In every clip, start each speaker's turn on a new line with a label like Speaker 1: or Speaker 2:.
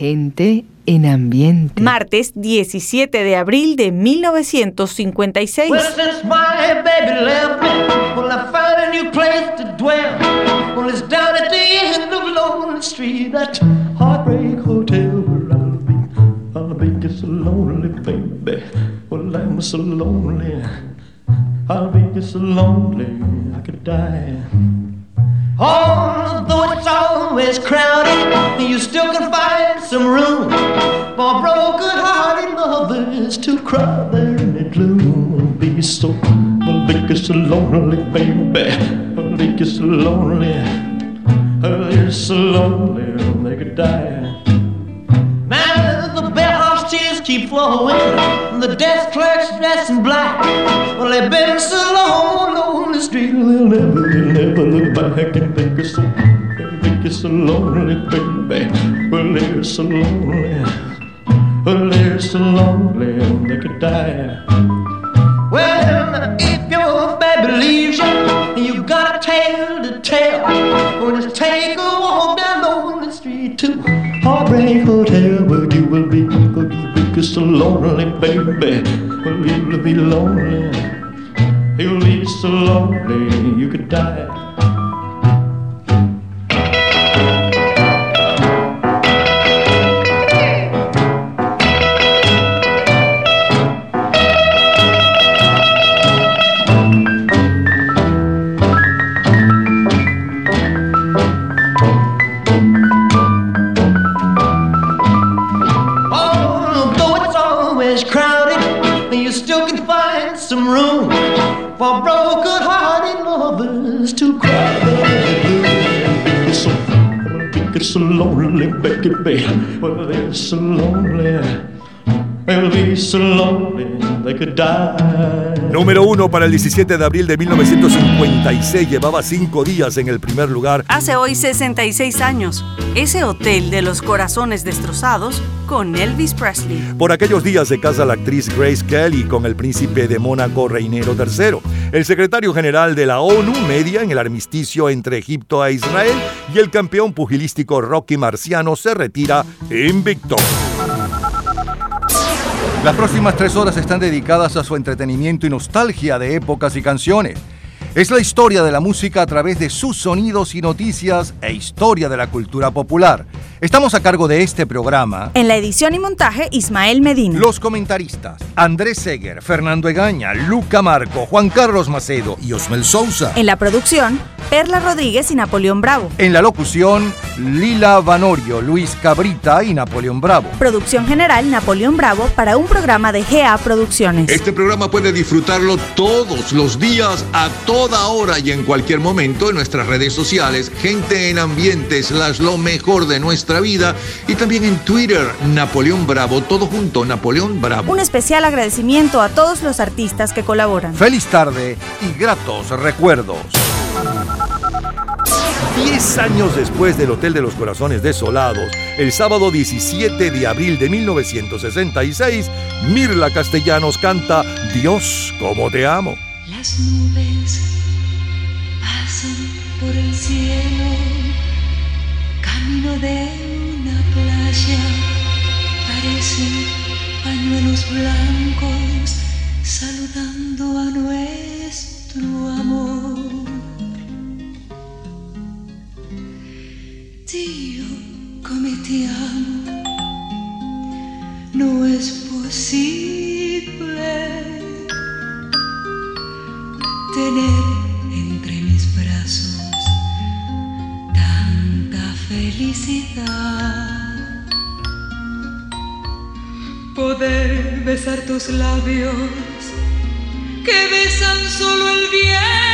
Speaker 1: Gente en ambiente.
Speaker 2: Martes 17 de abril de 1956.
Speaker 3: Well, since my baby left me, well, I found a new place to dwell. Well, it's down at the end of Lonely Street, that heartbreak hotel where I'll be. I'll be just so lonely, baby. Well, I'm so lonely. I'll be just so lonely, I could die. Although it's always crowded, you still can find some room for broken-hearted lovers to cry there in the gloom. Be so, be so lonely, baby. Be so lonely. You're so lonely, they could die. Man, the bellhop's tears keep flowing. And the desk clerk's dressed in black. Well, they've been so long on the street, they'll never, look back and think it's so, think it's so lonely, baby. Well, they're so lonely. Well, they're so lonely, they could die. Well, if your baby leaves you, you got a tale to tell. Well, just take a walk down on the street to Heartbreak Hotel, where you will be, where you will be so lonely, baby. Well, you'll be lonely. You'll be so lonely, you could die. Be so lonely, baby. Well, they're so lonely. They'll be so lonely they could die.
Speaker 4: Número uno para el 17 de abril de 1956. Llevaba cinco días en el primer lugar.
Speaker 2: Hace hoy 66 años, ese hotel de los corazones destrozados con Elvis Presley.
Speaker 4: Por aquellos días se casa la actriz Grace Kelly con el príncipe de Mónaco Reinero III. El secretario general de la ONU media en el armisticio entre Egipto e Israel y el campeón pugilístico Rocky Marciano se retira invicto.
Speaker 5: Las próximas tres horas están dedicadas a su entretenimiento y nostalgia de épocas y canciones. Es la historia de la música a través de sus sonidos y noticias e historia de la cultura popular. Estamos a cargo de este programa.
Speaker 2: En la edición y montaje, Ismael Medina.
Speaker 5: Los comentaristas: Andrés Seger, Fernando Egaña, Luca Marco, Juan Carlos Macedo y Osmel Sousa.
Speaker 2: En la producción, Perla Rodríguez y Napoleón Bravo.
Speaker 5: En la locución, Lila Vanorio, Luis Cabrita y Napoleón Bravo.
Speaker 2: Producción general, Napoleón Bravo para un programa de GA Producciones.
Speaker 6: Este programa puede disfrutarlo todos los días, a toda hora y en cualquier momento en nuestras redes sociales, gente en ambiente, slash lo mejor de nuestra vida y también en Twitter, Napoleón Bravo, todo junto, Napoleón Bravo.
Speaker 2: Un especial agradecimiento a todos los artistas que colaboran.
Speaker 5: Feliz tarde y gratos recuerdos.
Speaker 4: Diez años después del Hotel de los Corazones Desolados, el sábado 17 de abril de 1966, Mirla Castellanos canta Dios, como te amo.
Speaker 7: Las nubes pasan por el cielo, camino de una playa, parecen pañuelos blancos saludando a nuestro amor. Dio, come ti amo, no es posible tener entre mis brazos tanta felicidad. Poder besar tus labios que besan solo el viento.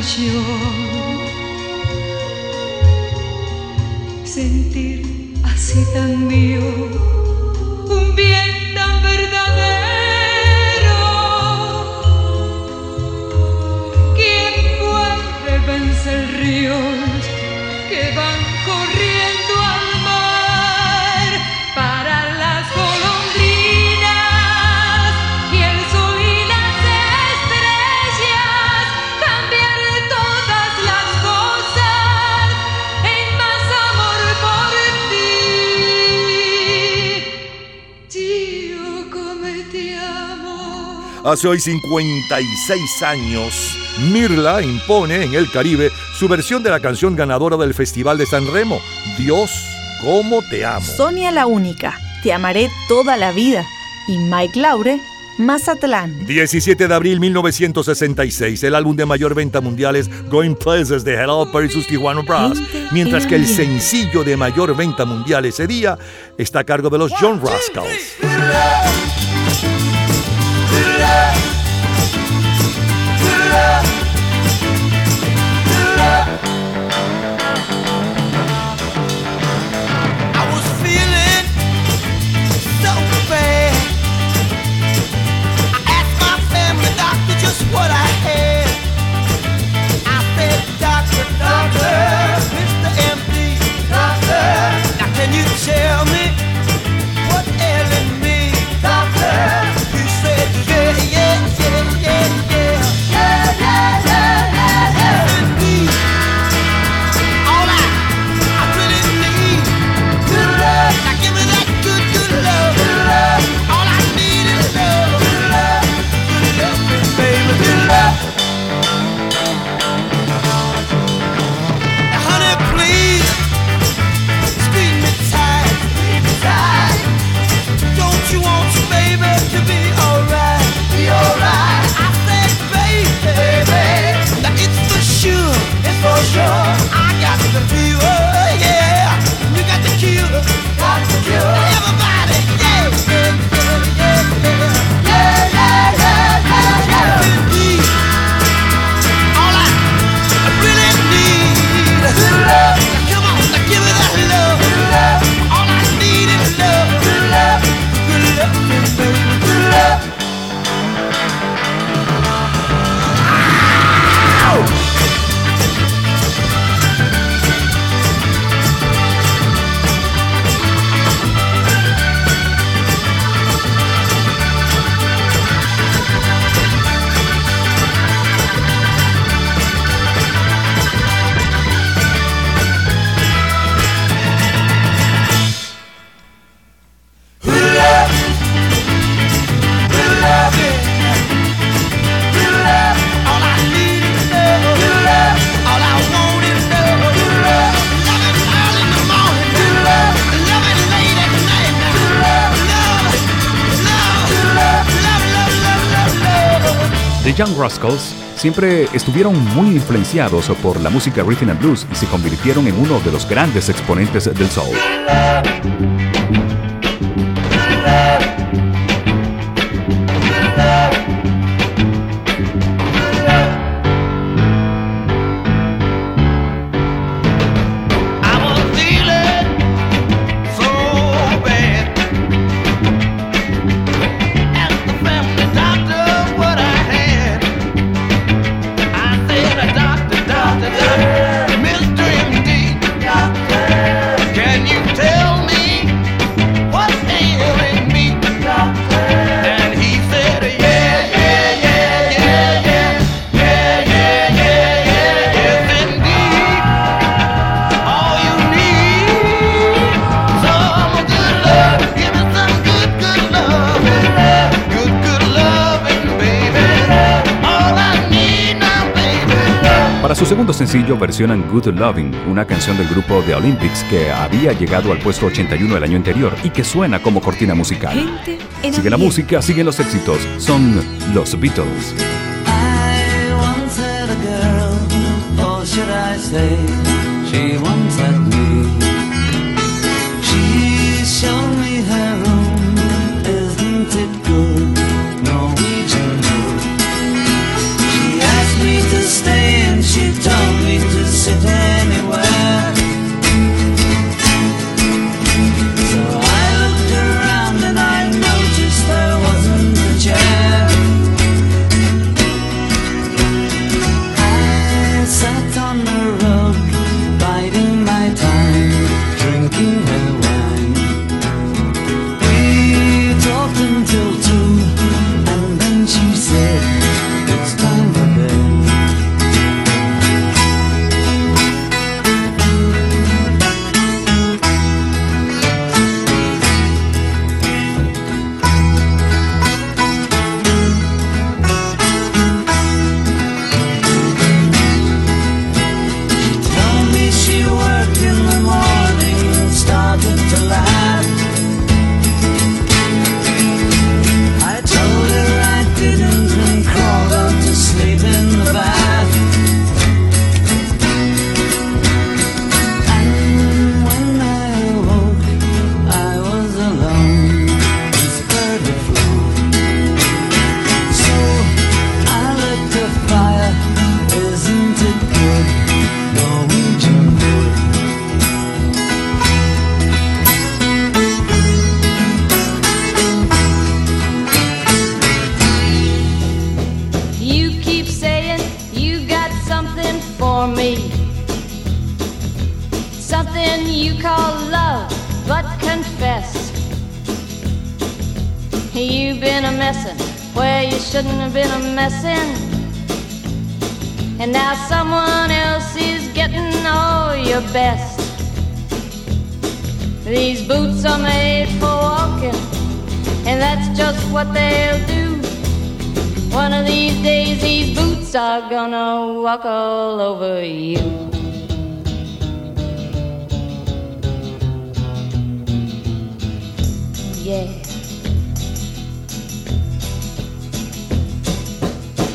Speaker 7: pasión. Sentir así tan vivo
Speaker 4: Hace hoy 56 años, Mirla impone en el Caribe su versión de la canción ganadora del Festival de San Remo, Dios, cómo te amo.
Speaker 8: Sonia la única, te amaré toda la vida. Y Mike Laure, Mazatlán.
Speaker 4: 17 de abril 1966, el álbum de mayor venta mundial es Going Places de Hello Perry sus Tijuana Brass, mientras que el sencillo de mayor venta mundial ese día está a cargo de los John Rascals.
Speaker 3: love
Speaker 9: Siempre estuvieron muy influenciados por la música rhythm and blues y se convirtieron en uno de los grandes exponentes del soul. sencillo versionan Good Loving, una canción del grupo The Olympics que había llegado al puesto 81 el año anterior y que suena como cortina musical. Sigue la música, siguen los éxitos. Son los Beatles.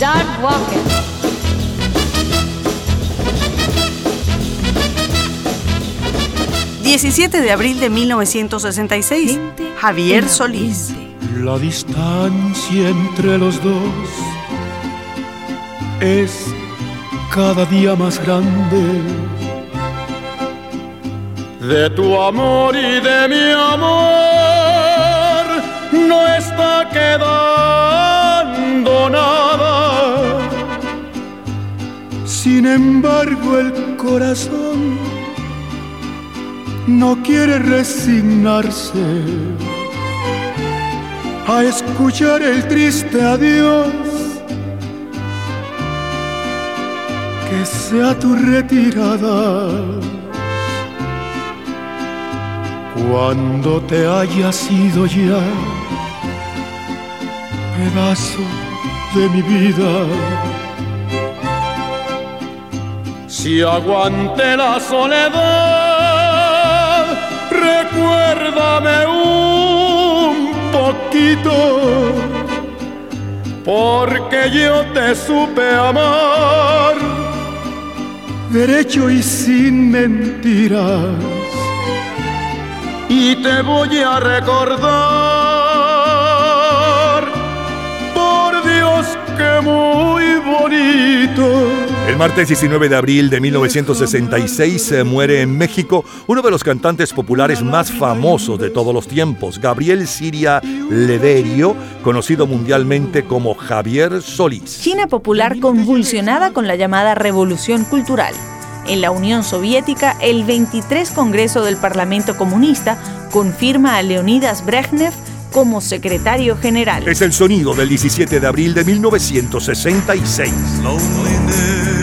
Speaker 10: Start walking.
Speaker 2: 17 de abril de 1966. Javier Solís.
Speaker 11: La distancia entre los dos es cada día más grande. De tu amor y de mi amor no está quedando nada. Sin embargo, el corazón no quiere resignarse a escuchar el triste adiós. Que sea tu retirada cuando te hayas ido ya, pedazo de mi vida. Si aguante la soledad, recuérdame un poquito, porque yo te supe amar, derecho y sin mentiras, y te voy a recordar, por Dios que muy bonito.
Speaker 4: El martes 19 de abril de 1966 se muere en México uno de los cantantes populares más famosos de todos los tiempos, Gabriel Siria Lederio, conocido mundialmente como Javier Solís.
Speaker 8: China popular convulsionada con la llamada Revolución Cultural. En la Unión Soviética, el 23 Congreso del Parlamento Comunista confirma a Leonidas Brezhnev como secretario general.
Speaker 4: Es el sonido del 17 de abril de 1966.
Speaker 12: is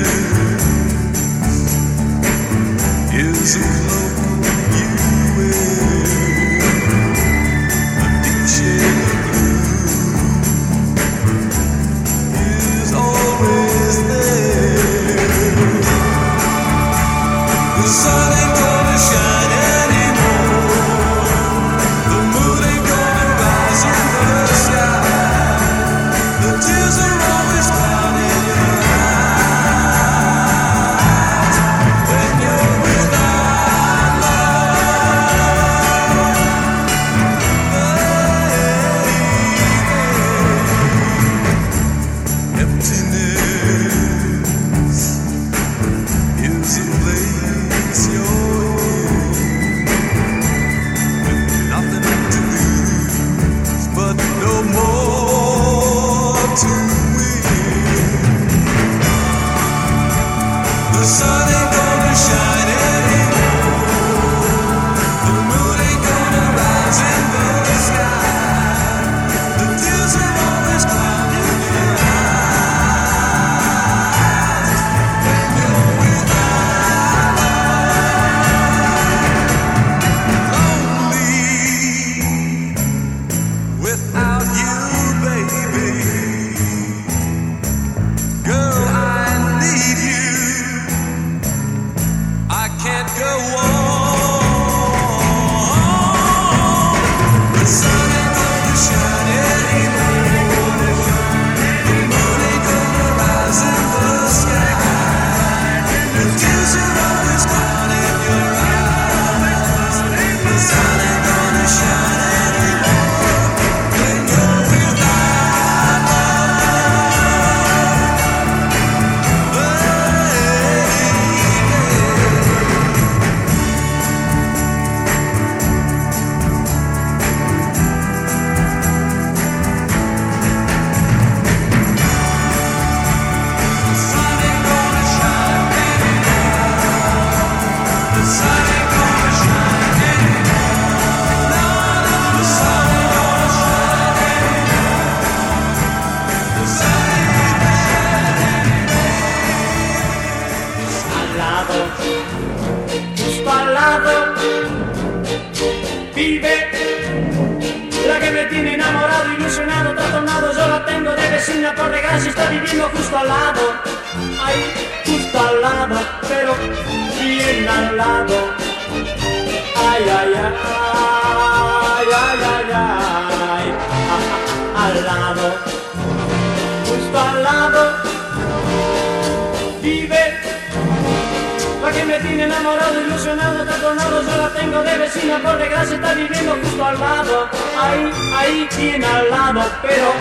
Speaker 13: pero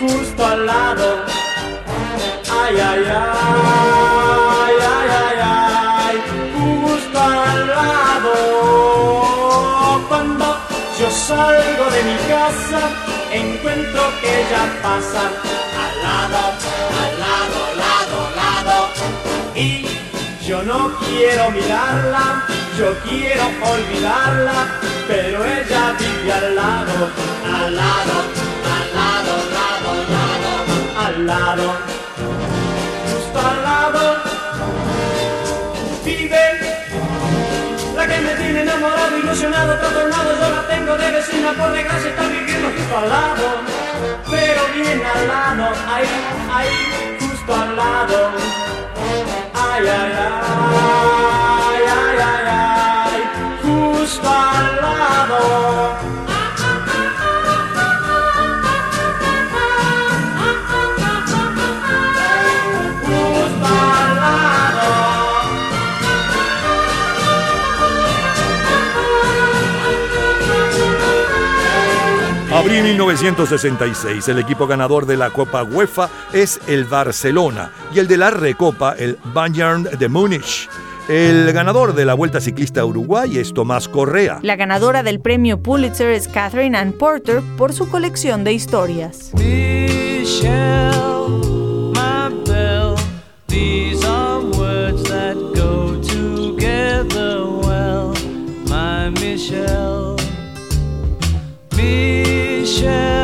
Speaker 13: justo al lado, ay, ay, ay, ay, ay, ay, justo al lado, cuando yo salgo de mi casa, encuentro que ella pasa al lado, al lado, lado, lado, y yo no quiero mirarla, yo quiero olvidarla, pero ella vive al lado, al lado, justo al lado, vive la que me tiene enamorado, ilusionado, trastornado, yo la tengo de vecina, por desgracia está viviendo justo al lado, pero bien al lado, ahí, ahí, justo al lado. Ay, ay, ay, ay, ay, ay, justo al lado.
Speaker 4: Abril 1966, el equipo ganador de la Copa UEFA es el Barcelona y el de la Recopa el Bayern de Múnich. El ganador de la Vuelta Ciclista a Uruguay es Tomás Correa.
Speaker 8: La ganadora del premio Pulitzer es Catherine Ann Porter por su colección de historias.
Speaker 14: Michelle, my belle, these are words that go together well, my Michelle. Michelle,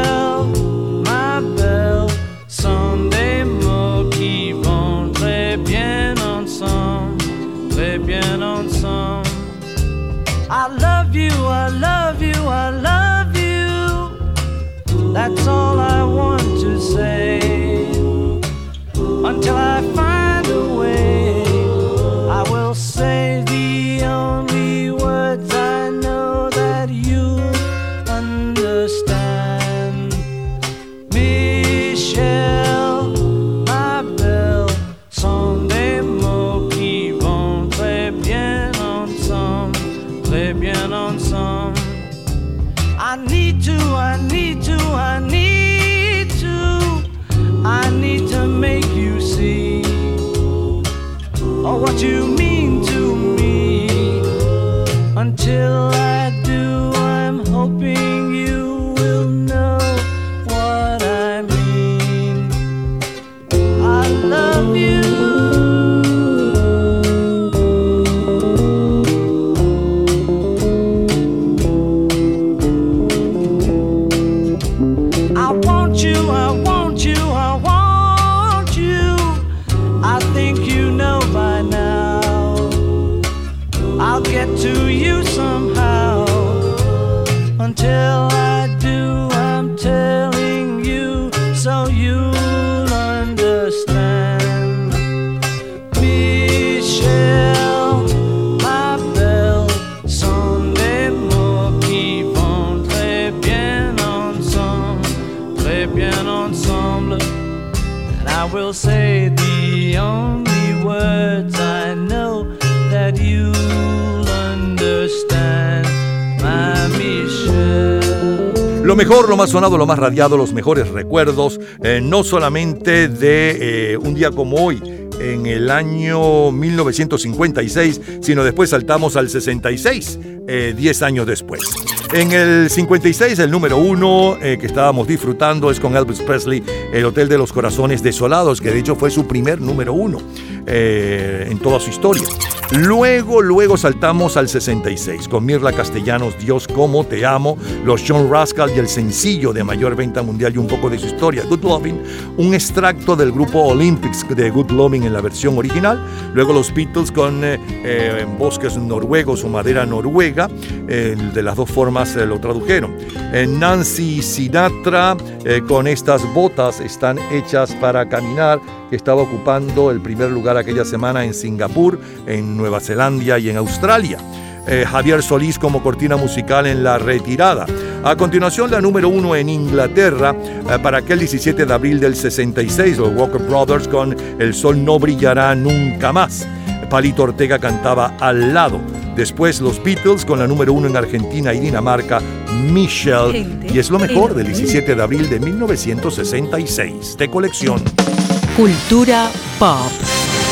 Speaker 4: Lo mejor, lo más sonado, lo más radiado, los mejores recuerdos, eh, no solamente de eh, un día como hoy, en el año 1956, sino después saltamos al 66, eh, 10 años después. En el 56, el número uno eh, que estábamos disfrutando es con Elvis Presley, El Hotel de los Corazones Desolados, que de hecho fue su primer número uno eh, en toda su historia. Luego, luego saltamos al 66 con Mirla Castellanos, Dios como te amo, los John Rascal y el sencillo de mayor venta mundial y un poco de su historia, Good Loving, un extracto del grupo Olympics de Good Loving en la versión original. Luego los Beatles con eh, eh, bosques noruegos o madera noruega, eh, de las dos formas eh, lo tradujeron. Eh, Nancy Sinatra eh, con estas botas están hechas para caminar, que estaba ocupando el primer lugar aquella semana en Singapur, en Nueva Zelanda y en Australia. Eh, Javier Solís como cortina musical en La Retirada. A continuación, la número uno en Inglaterra eh, para aquel 17 de abril del 66, los Walker Brothers con El Sol no brillará nunca más. Palito Ortega cantaba al lado. Después los Beatles con la número uno en Argentina y Dinamarca, Michelle. Y es lo mejor del 17 de abril de 1966, de colección.
Speaker 1: Cultura pop.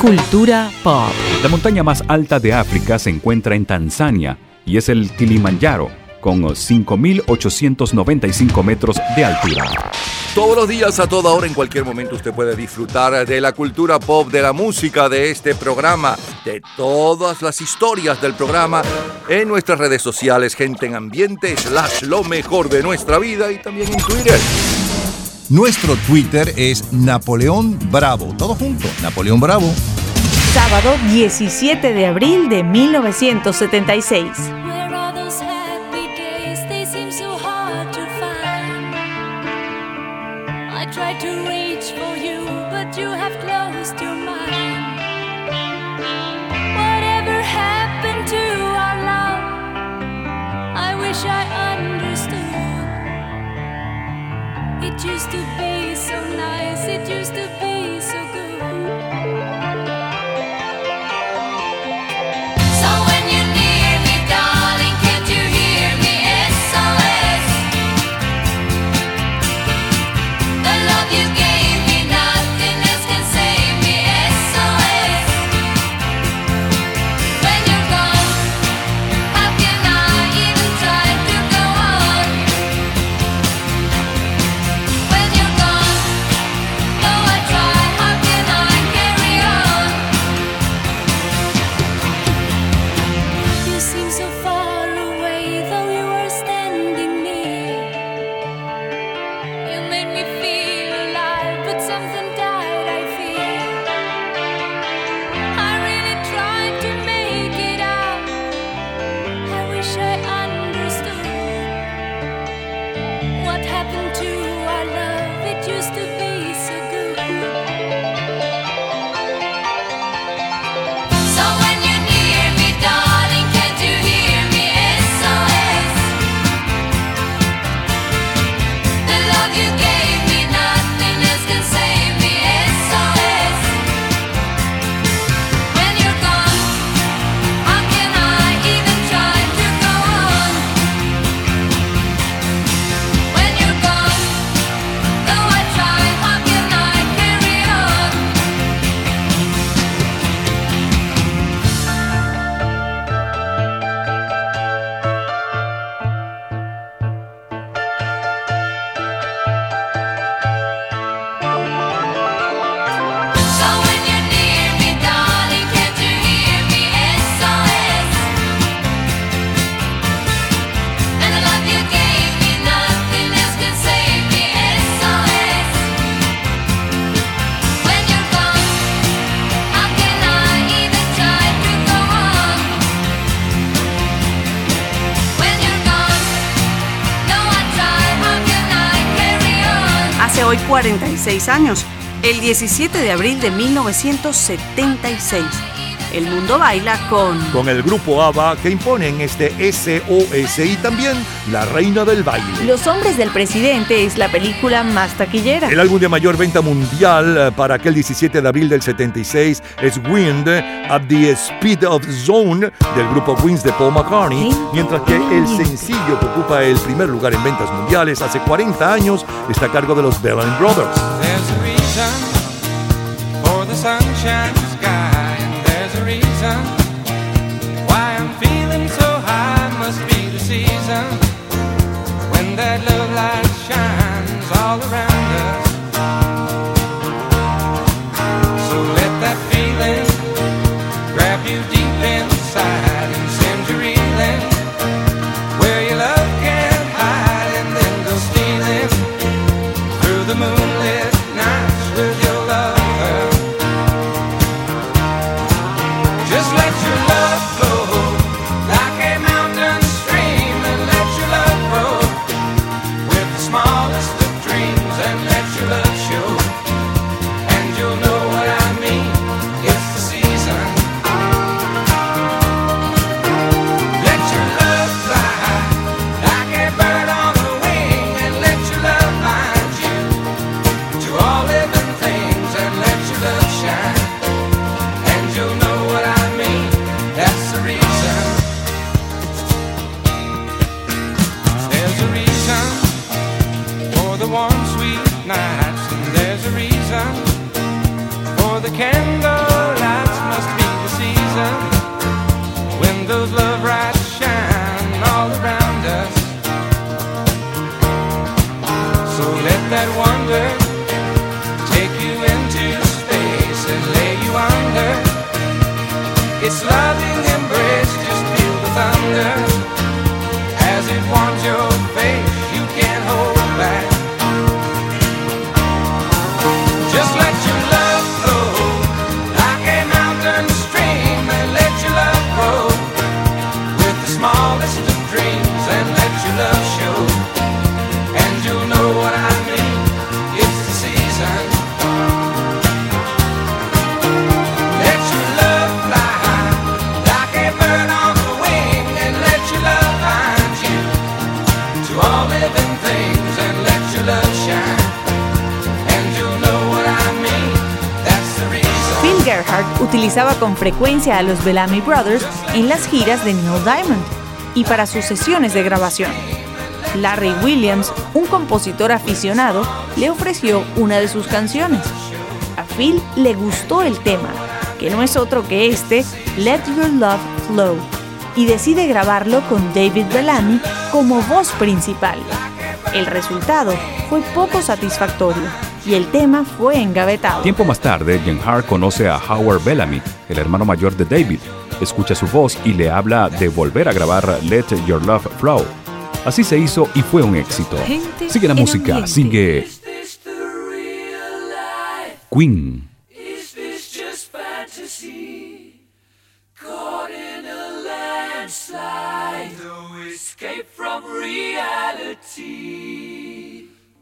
Speaker 1: Cultura pop.
Speaker 15: La montaña más alta de África se encuentra en Tanzania y es el Kilimanjaro, con 5.895 metros de altura.
Speaker 8: Todos los días, a toda hora, en cualquier momento, usted puede disfrutar de la cultura pop, de la música, de este programa, de todas las historias del programa en nuestras redes sociales, gente en ambiente, slash lo mejor de nuestra vida y también en Twitter. Nuestro Twitter es Napoleón Bravo. Todo junto, Napoleón Bravo.
Speaker 7: Sábado 17 de abril de 1976.
Speaker 16: Used to
Speaker 2: 46 años, el 17 de abril de 1976, El mundo baila con
Speaker 4: Con el grupo ABBA que imponen este SOS y también La Reina del Baile.
Speaker 8: Los hombres del presidente es la película más taquillera.
Speaker 4: El álbum de mayor venta mundial eh, para aquel 17 de abril del 76 es Wind at the Speed of Zone del grupo Wings de Paul McCartney, mientras que el sencillo que ocupa el primer lugar en ventas mundiales hace 40 años está a cargo de los Bellamy Brothers.
Speaker 17: Reason why I'm feeling so high. Must be the season when that love light shines all around candle
Speaker 8: utilizaba con frecuencia a los Bellamy Brothers en las giras de Neil Diamond y para sus sesiones de grabación. Larry Williams, un compositor aficionado, le ofreció una de sus canciones. A Phil le gustó el tema, que no es otro que este, Let Your Love Flow, y decide grabarlo con David Bellamy como voz principal. El resultado fue poco satisfactorio y el tema fue engavetado.
Speaker 18: Tiempo más tarde, Jen Hart conoce a Howard Bellamy, el hermano mayor de David. Escucha su voz y le habla de volver a grabar Let Your Love Flow. Así se hizo y fue un éxito.
Speaker 1: Gente
Speaker 18: Sigue la música,
Speaker 1: ambiente.
Speaker 18: sigue Queen.
Speaker 16: Is this just fantasy? Caught in a landslide, no escape from reality.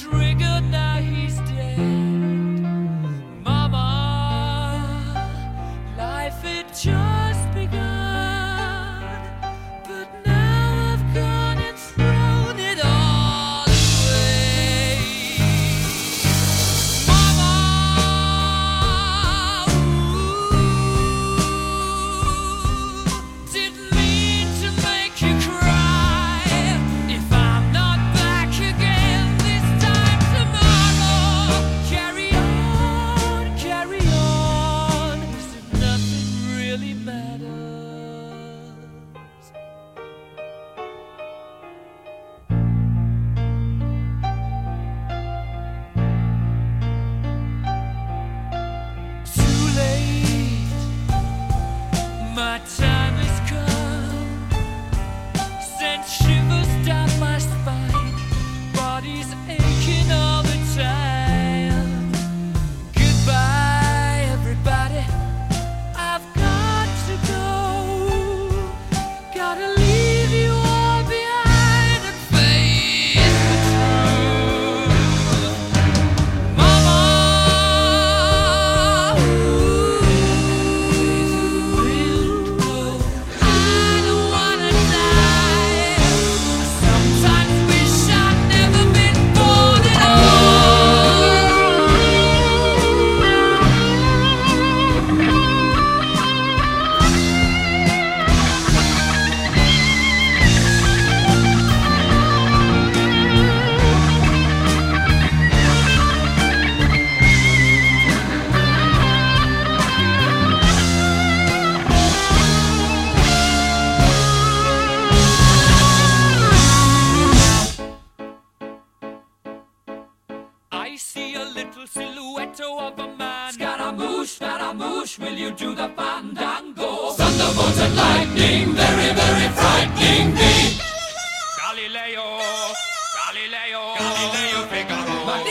Speaker 16: triggered now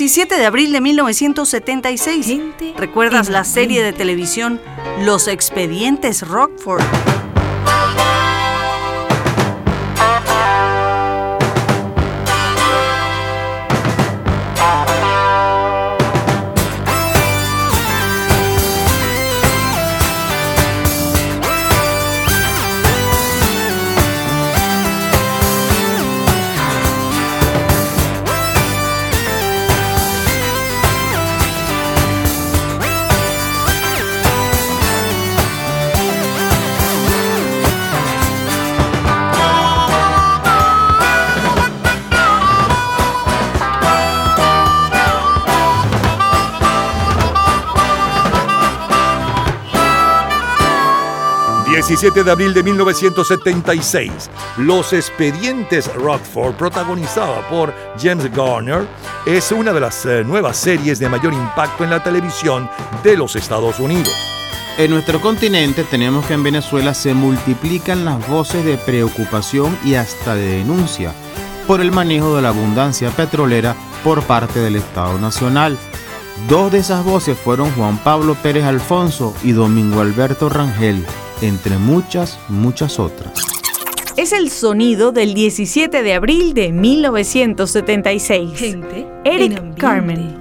Speaker 2: 17 de abril de 1976. ¿Recuerdas la serie de televisión Los Expedientes Rockford?
Speaker 4: Bien. 17 de abril de 1976, Los Expedientes Rockford, protagonizada por James Garner, es una de las eh, nuevas series de mayor impacto en la televisión de los Estados Unidos.
Speaker 19: En nuestro continente tenemos que en Venezuela se multiplican las voces de preocupación y hasta de denuncia por el manejo de la abundancia petrolera por parte del Estado Nacional. Dos de esas voces fueron Juan Pablo Pérez Alfonso y Domingo Alberto Rangel, entre muchas, muchas otras.
Speaker 20: Es el sonido del 17 de abril de 1976. Eric Carmen.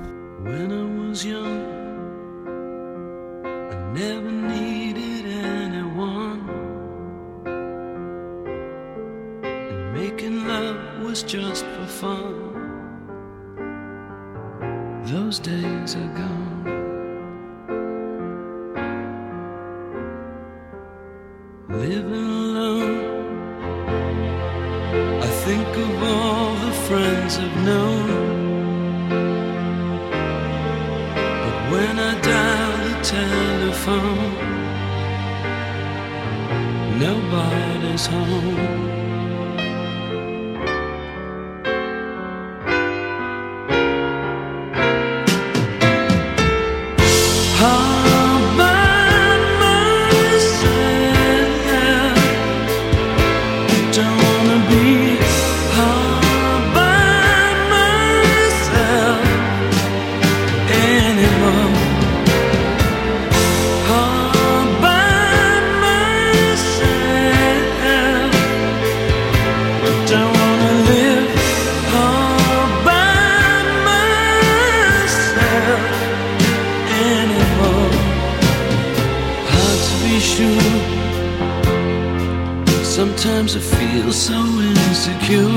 Speaker 16: Sometimes I feel so insecure.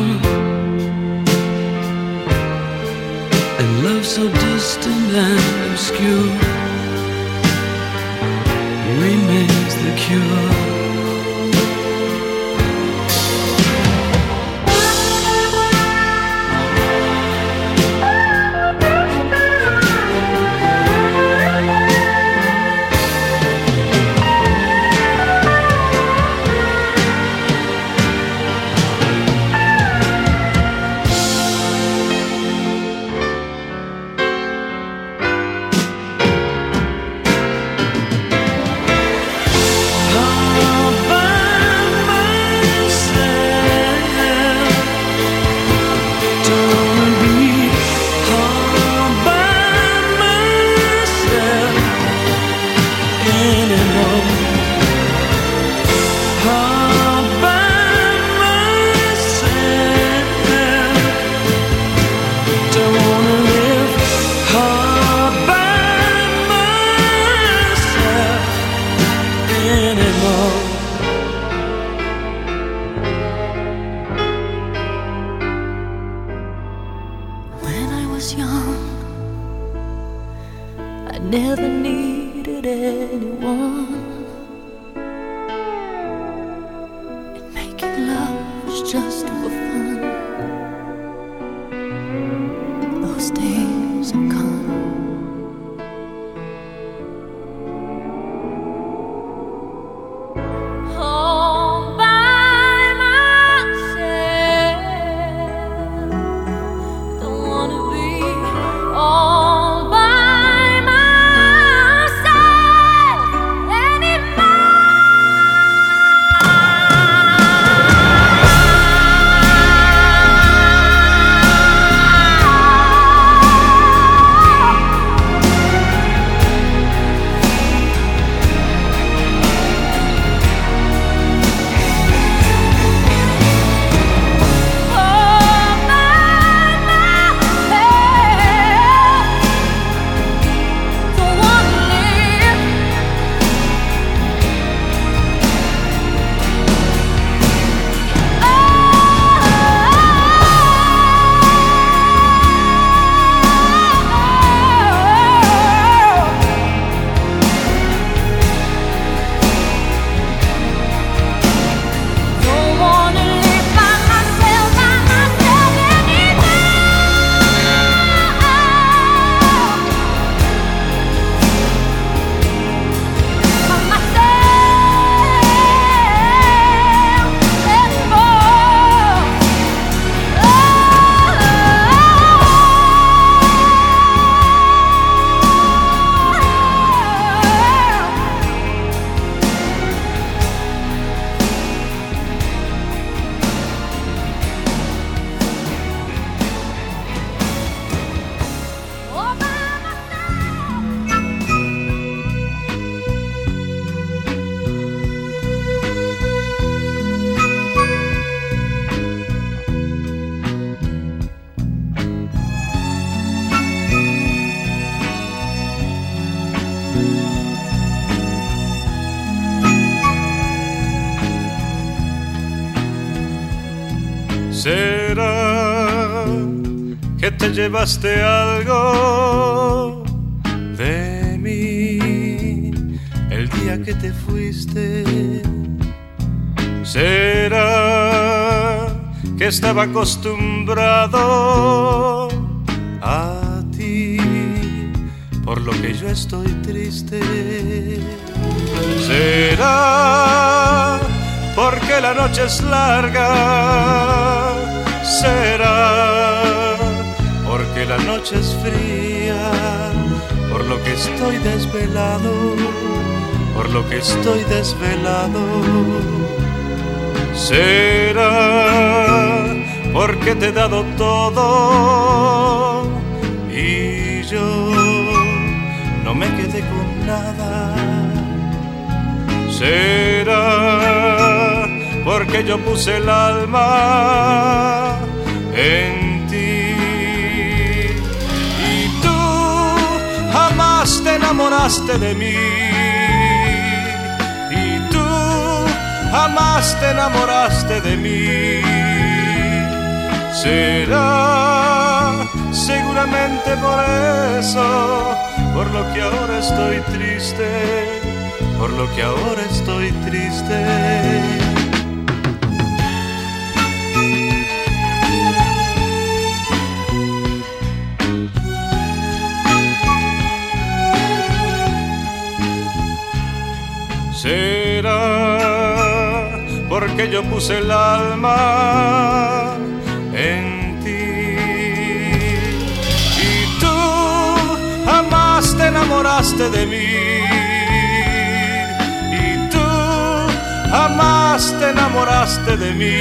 Speaker 16: And love so distant and obscure remains the cure.
Speaker 21: Llevaste algo de mí el día que te fuiste? ¿Será que estaba acostumbrado a ti por lo que yo estoy triste? ¿Será porque la noche es larga? ¿Será porque la noche es fría? Por lo que estoy desvelado, por lo que estoy desvelado. ¿Será porque te he dado todo y yo no me quedé con nada? Será porque yo puse el alma en enamoraste de mí y tú jamás te enamoraste de mí. Será seguramente por eso, por lo que ahora estoy triste, por lo que ahora estoy triste. Será porque yo puse el alma en ti. Y tú jamás te enamoraste de mí. Y tú jamás te enamoraste de mí.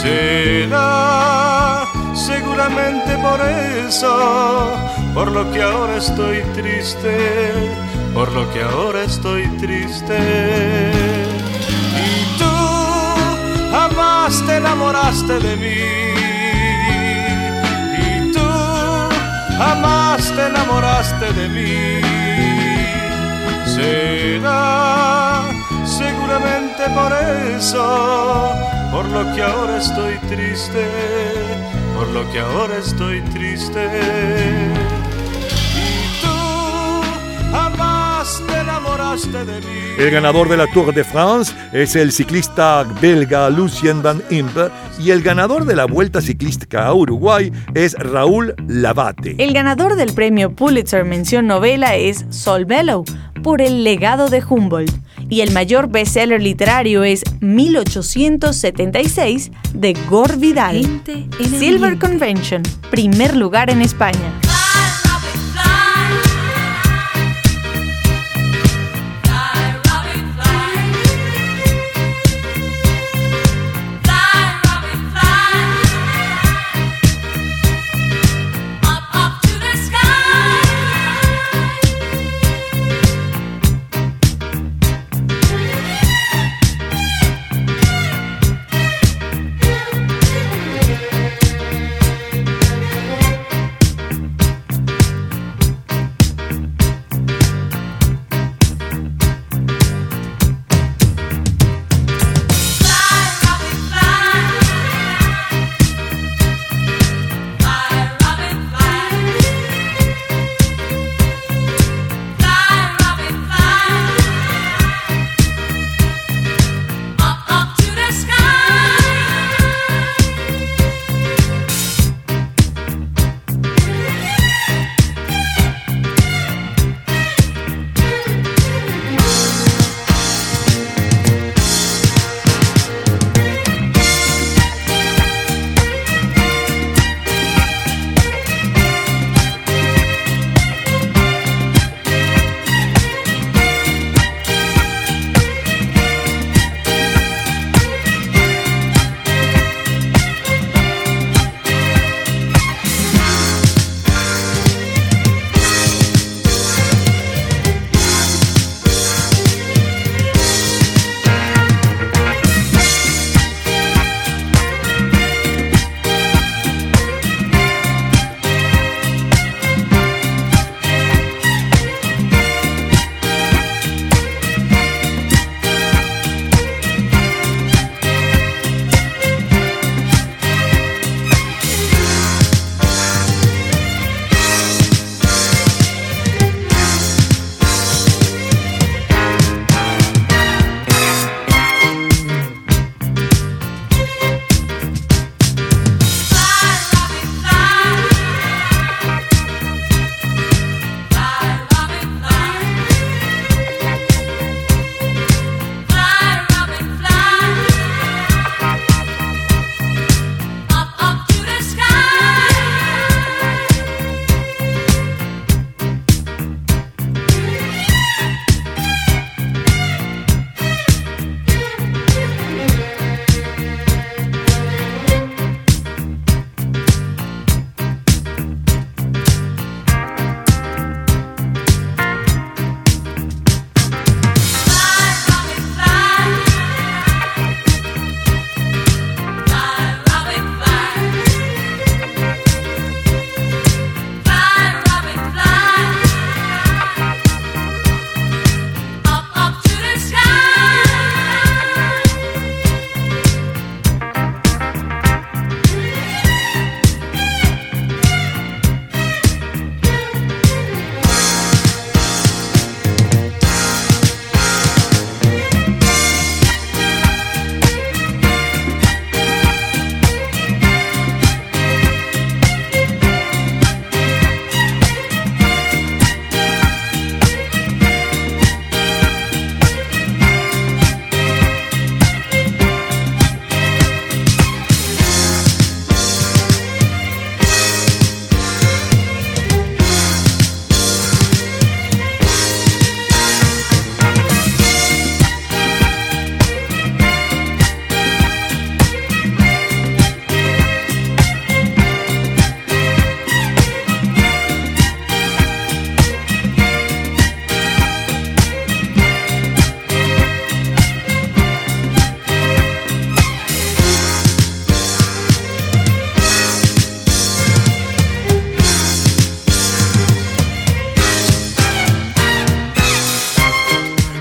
Speaker 21: Será seguramente por eso por lo que ahora estoy triste por lo que ahora estoy triste. Y tú jamás te enamoraste de mí. Y tú jamás te enamoraste de mí. Será seguramente por eso por lo que ahora estoy triste por lo que ahora estoy triste
Speaker 4: El ganador de la Tour de France es el ciclista belga Lucien Van Impe y el ganador de la Vuelta Ciclística a Uruguay es Raúl Lavate.
Speaker 8: El ganador del premio Pulitzer Mención Novela es Sol Bellow por El legado de Humboldt y el mayor bestseller literario es 1876 de Gore Vidal. Silver Convention, primer lugar en España.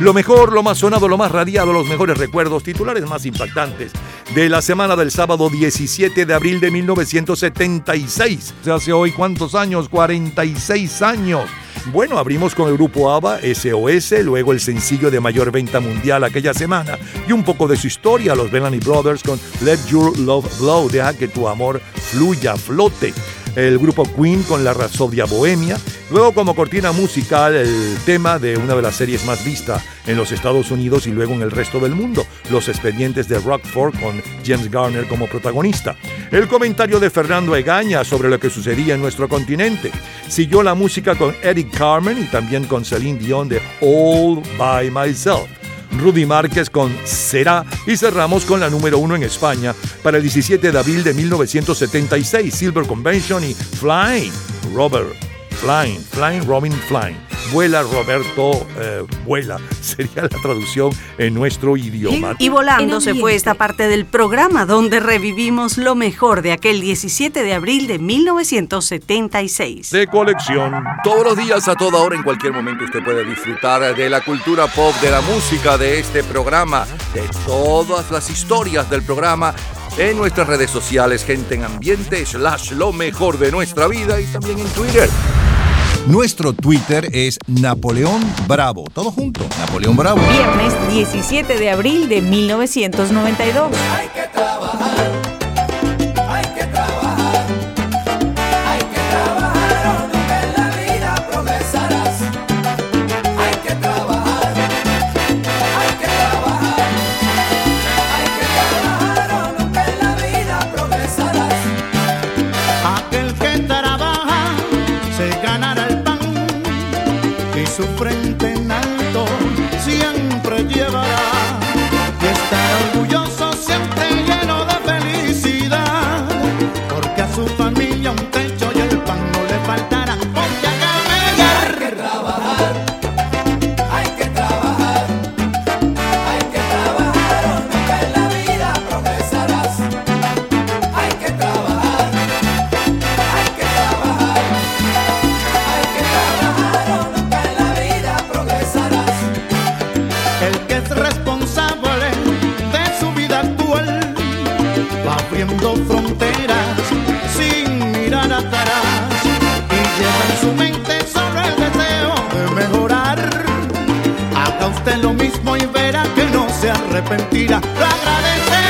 Speaker 4: Lo mejor, lo más sonado, lo más radiado, los mejores recuerdos, titulares más impactantes de la semana del sábado 17 de abril de 1976. ¿Se hace hoy cuántos años? 46 años. Bueno, abrimos con el grupo ABBA, SOS, luego el sencillo de mayor venta mundial aquella semana y un poco de su historia, los Bellamy Brothers con Let Your Love Flow, deja que tu amor fluya, flote. El grupo Queen con la Rapsodia Bohemia. Luego como cortina musical el tema de una de las series más vistas en los Estados Unidos y luego en el resto del mundo, Los Expedientes de Rockford con James Garner como protagonista. El comentario de Fernando Egaña sobre lo que sucedía en nuestro continente. Siguió la música con Eric Carmen y también con Celine Dion de All By Myself. Rudy Márquez con Será y cerramos con la número uno en España para el 17 de abril de 1976, Silver Convention y Flying, Robert, Flying, Flying, Robin, Flying. Vuela Roberto, eh, vuela, sería la traducción en nuestro idioma.
Speaker 2: Y volando se fue esta parte del programa donde revivimos lo mejor de aquel 17 de abril de 1976.
Speaker 4: De colección.
Speaker 5: Todos los días, a toda hora, en cualquier momento, usted puede disfrutar de la cultura pop, de la música, de este programa, de todas las historias del programa en nuestras redes sociales, gente en ambiente, slash lo mejor de nuestra vida y también en Twitter. Nuestro Twitter es Napoleón Bravo. Todo junto, Napoleón Bravo.
Speaker 8: Viernes 17 de abril de 1992.
Speaker 16: progresarás.
Speaker 22: Es responsable de su vida actual va abriendo fronteras sin mirar atrás y lleva en su mente solo el deseo de mejorar. Haga usted lo mismo y verá que no se arrepentirá, lo.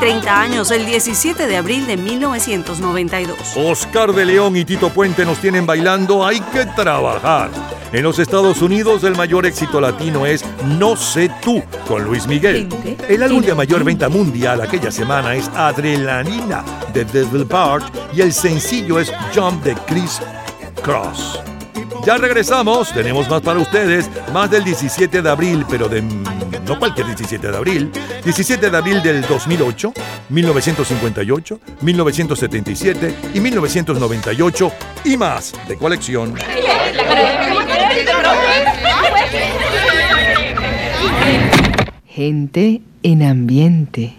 Speaker 2: 30 años, el 17 de abril de 1992.
Speaker 4: Oscar de León y Tito Puente nos tienen bailando Hay que trabajar. En los Estados Unidos el mayor éxito latino es No sé tú con Luis Miguel. El álbum de mayor venta mundial aquella semana es Adrenalina de Devil Part y el sencillo es Jump de Chris Cross. Ya regresamos, tenemos más para ustedes, más del 17 de abril, pero de no cualquier 17 de abril, 17 de abril del 2008, 1958, 1977 y 1998 y más de colección.
Speaker 1: Gente en ambiente.